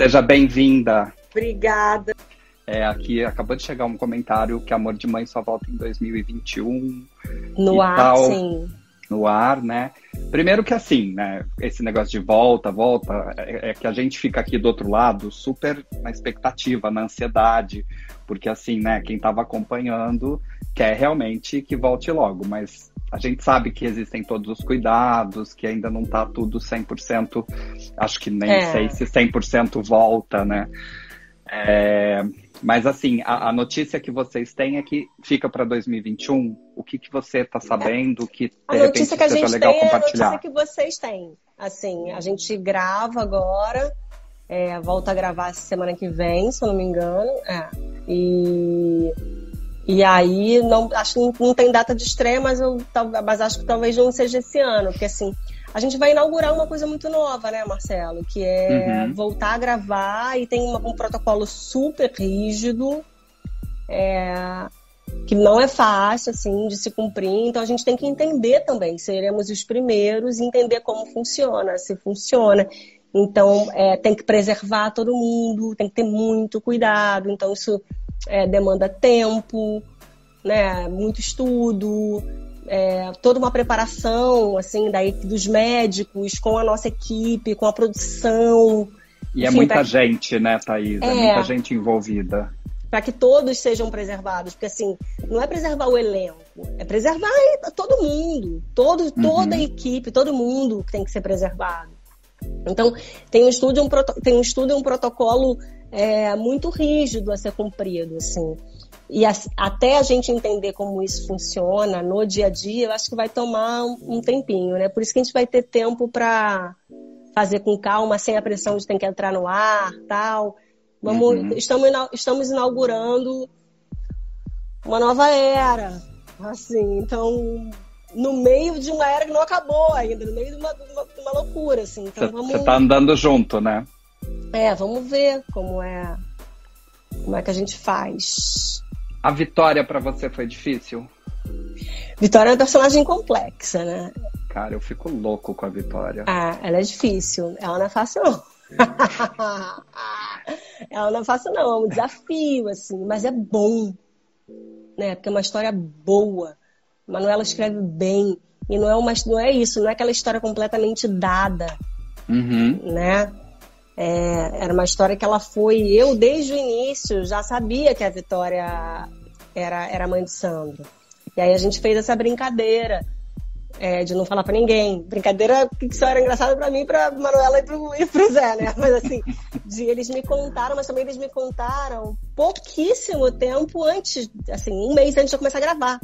Seja bem-vinda. Obrigada. É, aqui acabou de chegar um comentário que Amor de Mãe só volta em 2021. No ar, tal, sim. No ar, né? Primeiro que assim, né? Esse negócio de volta, volta, é, é, que a gente fica aqui do outro lado super na expectativa, na ansiedade, porque assim, né? Quem estava acompanhando quer realmente que volte logo, mas a gente sabe que existem todos os cuidados, que ainda não está tudo 100%, acho que nem é. sei se 100% volta, né? É, mas assim, a, a, notícia que vocês têm é que fica para 2021. O que, que você está sabendo que de a repente notícia que a seja gente legal tem compartilhar? É a notícia que vocês têm. Assim, a gente grava agora, é, volta a gravar semana que vem, se eu não me engano. É. E e aí, não, acho que não, não tem data de estreia, mas, eu, mas acho que talvez não seja esse ano, porque assim, a gente vai inaugurar uma coisa muito nova, né, Marcelo? Que é uhum. voltar a gravar e tem uma, um protocolo super rígido, é, que não é fácil, assim, de se cumprir. Então a gente tem que entender também, seremos os primeiros, e entender como funciona, se funciona. Então é, tem que preservar todo mundo, tem que ter muito cuidado. Então isso é, demanda tempo, né, muito estudo, é, toda uma preparação assim da, dos médicos com a nossa equipe, com a produção. E é Enfim, é muita pra... gente, né, Thaís? É, é muita gente envolvida. Para que todos sejam preservados, porque assim, não é preservar o elenco, é preservar todo mundo, todo, uhum. toda a equipe, todo mundo tem que ser preservado. Então, tem um estudo, um, tem um estudo e um protocolo é, muito rígido a ser cumprido, assim. E a, até a gente entender como isso funciona no dia a dia, eu acho que vai tomar um, um tempinho, né? Por isso que a gente vai ter tempo para fazer com calma, sem a pressão de ter que entrar no ar, tal. Vamos, uhum. estamos, estamos inaugurando uma nova era, assim. Então, no meio de uma era que não acabou ainda, no meio de uma, de uma, de uma loucura, assim. Então, Você vamos... tá andando junto, né? É, vamos ver como é como é que a gente faz. A Vitória para você foi difícil? Vitória é uma personagem complexa, né? Cara, eu fico louco com a Vitória. Ah, ela é difícil. Ela não é fácil, não. ela não é fácil, não. É um desafio, assim. Mas é bom. Né? Porque é uma história boa. Manuela escreve bem. E não é, uma, não é isso. Não é aquela história completamente dada. Uhum. Né? É, era uma história que ela foi. Eu, desde o início, já sabia que a Vitória era, era mãe de Sandro. E aí a gente fez essa brincadeira é, de não falar para ninguém. Brincadeira que só era engraçada para mim, para Manuela e e pro Zé, né? Mas assim, de, eles me contaram, mas também eles me contaram pouquíssimo tempo antes, assim, um mês antes de eu começar a gravar.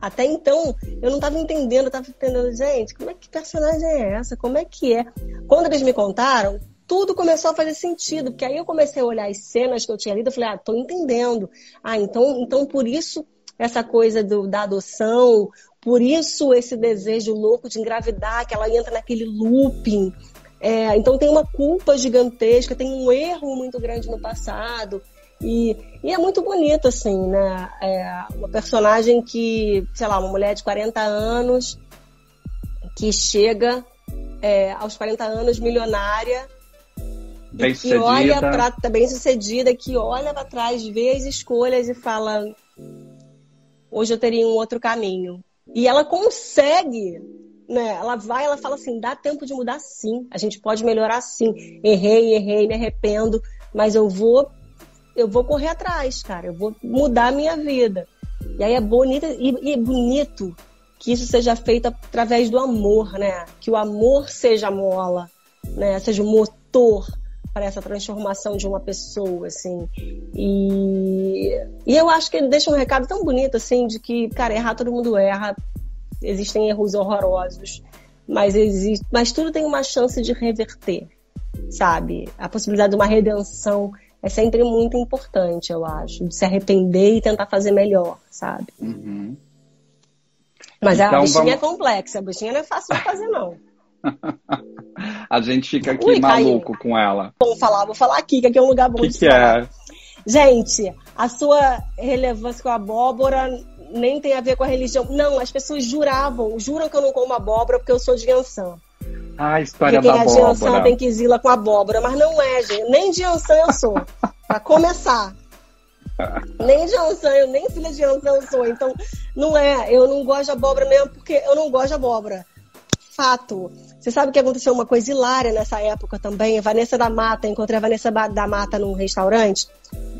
Até então, eu não estava entendendo, eu tava entendendo, gente, como é que personagem é essa? Como é que é? Quando eles me contaram, tudo começou a fazer sentido, porque aí eu comecei a olhar as cenas que eu tinha lido, eu falei, ah, tô entendendo. Ah, então, então por isso essa coisa do, da adoção, por isso esse desejo louco de engravidar, que ela entra naquele looping. É, então tem uma culpa gigantesca, tem um erro muito grande no passado. E, e é muito bonito, assim, né? É uma personagem que, sei lá, uma mulher de 40 anos que chega é, aos 40 anos milionária bem que olha para tá bem sucedida, que olha para trás, vê as escolhas e fala: hoje eu teria um outro caminho. E ela consegue, né? Ela vai, ela fala assim: dá tempo de mudar sim, a gente pode melhorar sim. Errei, errei, me arrependo, mas eu vou, eu vou correr atrás, cara. Eu vou mudar a minha vida. E aí é bonito e, e é bonito que isso seja feito através do amor, né? Que o amor seja a mola, né? Seja o motor para essa transformação de uma pessoa, assim. E, e eu acho que ele deixa um recado tão bonito, assim, de que, cara, errar todo mundo erra, existem erros horrorosos, mas, existe, mas tudo tem uma chance de reverter, sabe? A possibilidade de uma redenção é sempre muito importante, eu acho, de se arrepender e tentar fazer melhor, sabe? Uhum. Mas então, a bichinha vamos... é complexa, a bichinha não é fácil de fazer, não. a gente fica aqui Ui, maluco com ela. Vou falar, vou falar aqui, que aqui é um lugar bom que de que falar. É? Gente, a sua relevância com a abóbora nem tem a ver com a religião. Não, as pessoas juravam, juram que eu não como abóbora porque eu sou de Ansan. Ah, a história de quem da é abóbora. Jiansan tem que zila com abóbora, mas não é, gente. Nem Jiansan eu sou, pra começar. Nem Jiansan, eu nem filha de Jiansan eu sou. Então, não é. Eu não gosto de abóbora mesmo porque eu não gosto de abóbora. Fato. Você sabe que aconteceu uma coisa hilária nessa época também? A Vanessa da Mata, encontrei a Vanessa da Mata num restaurante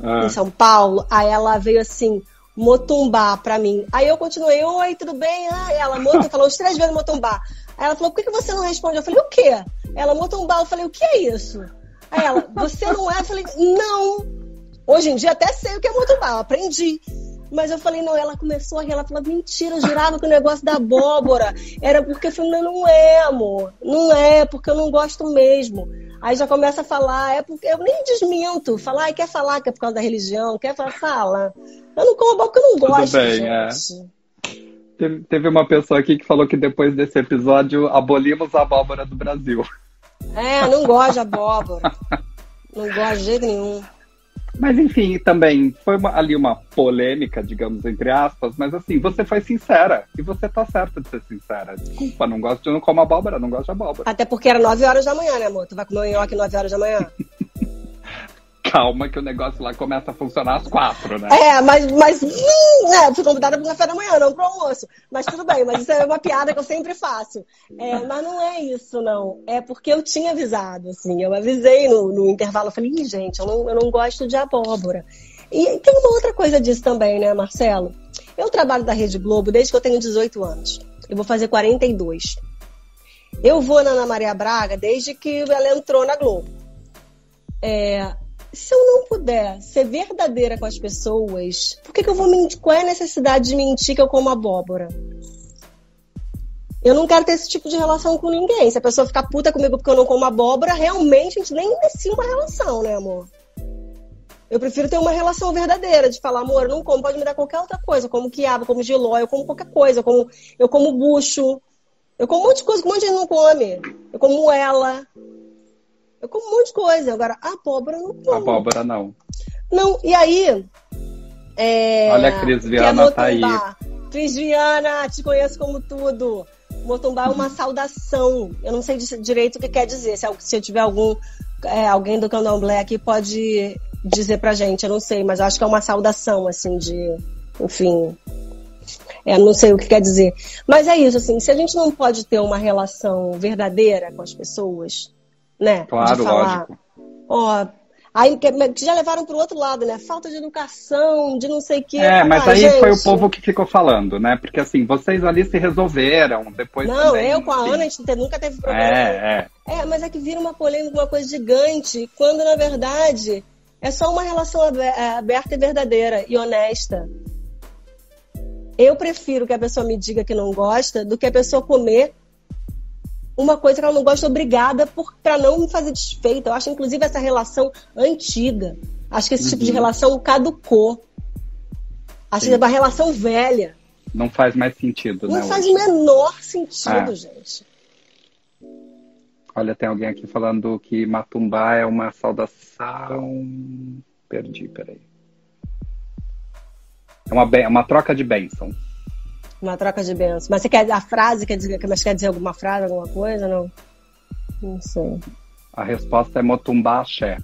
Ah. em São Paulo. Aí ela veio assim, motumbá pra mim. Aí eu continuei, oi, tudo bem? Ah, ela motum, falou os três vezes motumbá. Aí ela falou, por que que você não responde? Eu falei, o quê? Ela motumbá, eu falei, o que é isso? Aí ela, você não é? Eu falei, não. Hoje em dia até sei o que é motumbá, eu aprendi. Mas eu falei, não, ela começou a rir, ela falou, mentira, eu jurava que o negócio da abóbora era porque eu falei, não, é, amor, não é, porque eu não gosto mesmo. Aí já começa a falar, é porque eu nem desminto, falar, quer falar que é por causa da religião, quer falar, fala. Eu não como porque eu não Tudo gosto, bem, é. gente. Teve, teve uma pessoa aqui que falou que depois desse episódio abolimos a abóbora do Brasil. É, não gosto de abóbora. Não gosto de jeito nenhum. Mas enfim, também foi uma- ali uma polêmica, digamos, entre aspas, mas assim, você foi sincera. E você tá certa de ser sincera. Desculpa, não gosto de não como abóbora, não gosto de abóbora. Até porque era 9 horas da manhã, né, amor? Tu vai comer um nhoque 9 horas da manhã? Calma que o negócio lá começa a funcionar às quatro, né? É, mas, mas hum, é, fui convidada para o café da manhã, não para o almoço. Mas tudo bem, mas isso é uma piada que eu sempre faço. É, mas não é isso, não. É porque eu tinha avisado, assim. Eu avisei no, no intervalo, eu falei, Ih, gente, eu não, eu não gosto de abóbora. E tem uma outra coisa disso também, né, Marcelo? Eu trabalho da Rede Globo desde que eu tenho 18 anos. Eu vou fazer 42. Eu vou na Ana Maria Braga desde que ela entrou na Globo. É, se eu não puder ser verdadeira com as pessoas, por que, que eu vou mentir? Qual é a necessidade de mentir que eu como abóbora? Eu não quero ter esse tipo de relação com ninguém. Se a pessoa ficar puta comigo porque eu não como abóbora, realmente a gente nem inicia uma relação, né, amor? Eu prefiro ter uma relação verdadeira, de falar, amor, eu não como, pode me dar qualquer outra coisa. Eu como quiabo, eu como giló, eu como qualquer coisa. Eu como, eu como bucho. Eu como um monte de coisa que um monte de gente não come. Eu como ela. Eu como um monte de coisa. Agora, abóbora não como. Abóbora não. Não, e aí. é, Olha a Cris é Viana tá aí. Cris Viana, te conheço como tudo. Motumbá é uma saudação. Eu não sei di- direito o que quer dizer. Se, se eu tiver algum. é, alguém do candomblé aqui pode dizer pra gente, eu não sei, mas acho que é uma saudação, assim, de. Enfim. É, não sei o que quer dizer. Mas é isso, assim, se a gente não pode ter uma relação verdadeira com as pessoas, né? Claro, de falar, lógico. Ó, aí já levaram pro outro lado, né? Falta de educação, de não sei o quê. É, mas Ah, aí gente, foi o povo que ficou falando, né? Porque assim, vocês ali se resolveram, depois Não, também, eu com a. Ana, a gente nunca teve problema. É, é. É, mas é que vira uma polêmica, uma coisa gigante, quando na verdade é só uma relação é, aberta e verdadeira e honesta. Eu prefiro que a pessoa me diga que não gosta do que a pessoa comer uma coisa que ela não gosta obrigada pra não me fazer desfeita. Eu acho, inclusive, essa relação antiga. Acho que esse tipo de Uhum. relação caducou. Acho Sim. que é uma relação velha. Não faz mais sentido, né? Não faz o menor sentido, É. gente. Olha, tem alguém aqui falando que Matumbá é uma saudação. Perdi, peraí. É uma, é uma troca de bênção. Uma troca de bênçãos. Mas você quer a frase, quer dizer, mas quer dizer alguma frase, alguma coisa? Não. Não sei. A resposta é Motumbá Axé.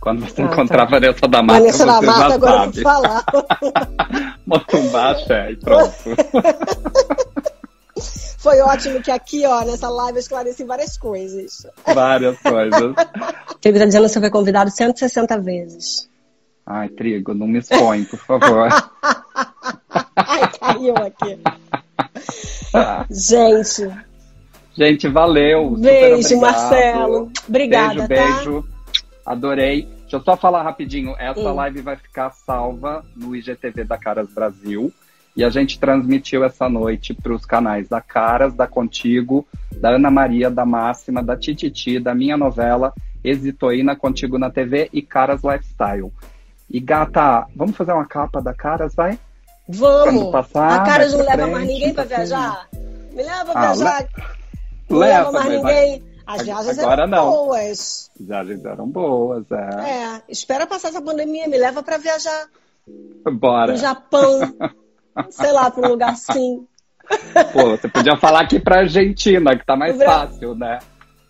Quando você Ah, encontrar tá. a Vanessa da Mata, Vanessa da você Mata, já agora eu sabe. falar. Motumbá Axé, e pronto. Foi ótimo que aqui, ó, nessa live eu esclareci várias coisas. Várias coisas. Felipe tá dizendo que você foi convidado 160 vezes. Ai, Trigo, não me expõe, por favor. Caiu aqui. Gente, Gente, valeu. beijo. Marcelo. Obrigada, beijo, tá? beijo. Adorei. Deixa eu só falar rapidinho. Essa Hum. live vai ficar salva no IGTV da Caras Brasil. E a gente transmitiu essa noite para os canais da Caras, da Contigo, da Ana Maria, da Máxima, da Tititi, da minha novela Exitoína Contigo na TV e Caras Lifestyle. E gata, vamos fazer uma capa da Caras, vai? Vamos. Passar, a cara não leva mais frente, ninguém pra assim. viajar? Me leva pra Ah, viajar. Não leva, Leva, mais mas vai- ninguém. As viagens Agora eram não. boas. As viagens eram boas, é. É, espera passar essa pandemia, me leva pra viajar Bora. no Japão, sei lá, pra um lugar assim. Pô, você podia falar aqui pra Argentina, que tá mais fácil, né?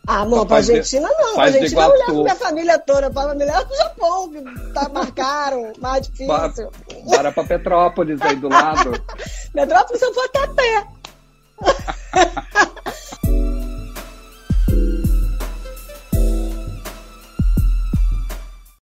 Ah, amor, pra Argentina não. Pra Argentina eu levo minha família toda. Pra me levar pro Japão, que tá, marcaram, mais difícil. Bora pra Petrópolis aí do lado. Petrópolis eu vou até a pé.